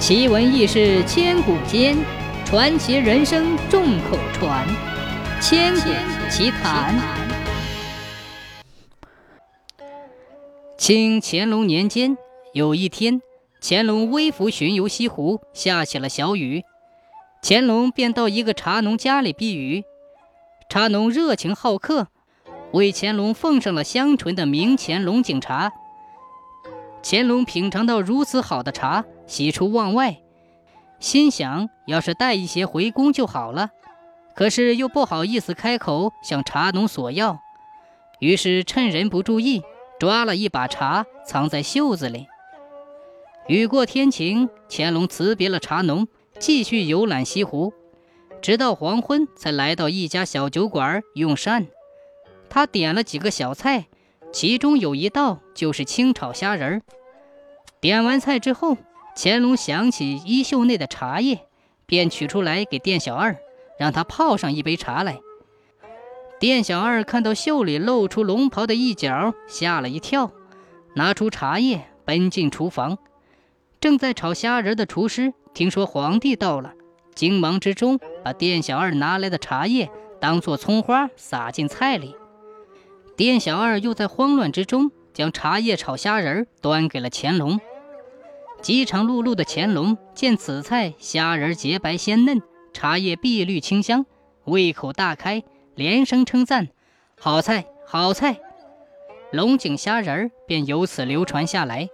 奇闻异事千古间，传奇人生众口传。千古奇谈。清乾隆年间，有一天，乾隆微服巡游西湖，下起了小雨，乾隆便到一个茶农家里避雨。茶农热情好客，为乾隆奉上了香醇的明乾龙井茶。乾隆品尝到如此好的茶，喜出望外，心想要是带一些回宫就好了。可是又不好意思开口向茶农索要，于是趁人不注意，抓了一把茶藏在袖子里。雨过天晴，乾隆辞别了茶农，继续游览西湖，直到黄昏才来到一家小酒馆用膳。他点了几个小菜。其中有一道就是清炒虾仁儿。点完菜之后，乾隆想起衣袖内的茶叶，便取出来给店小二，让他泡上一杯茶来。店小二看到袖里露出龙袍的一角，吓了一跳，拿出茶叶奔进厨房。正在炒虾仁的厨师听说皇帝到了，惊忙之中把店小二拿来的茶叶当做葱花撒进菜里。店小二又在慌乱之中将茶叶炒虾仁端给了乾隆。饥肠辘辘的乾隆见此菜虾仁洁白鲜嫩，茶叶碧绿清香，胃口大开，连声称赞：“好菜，好菜！”龙井虾仁便由此流传下来。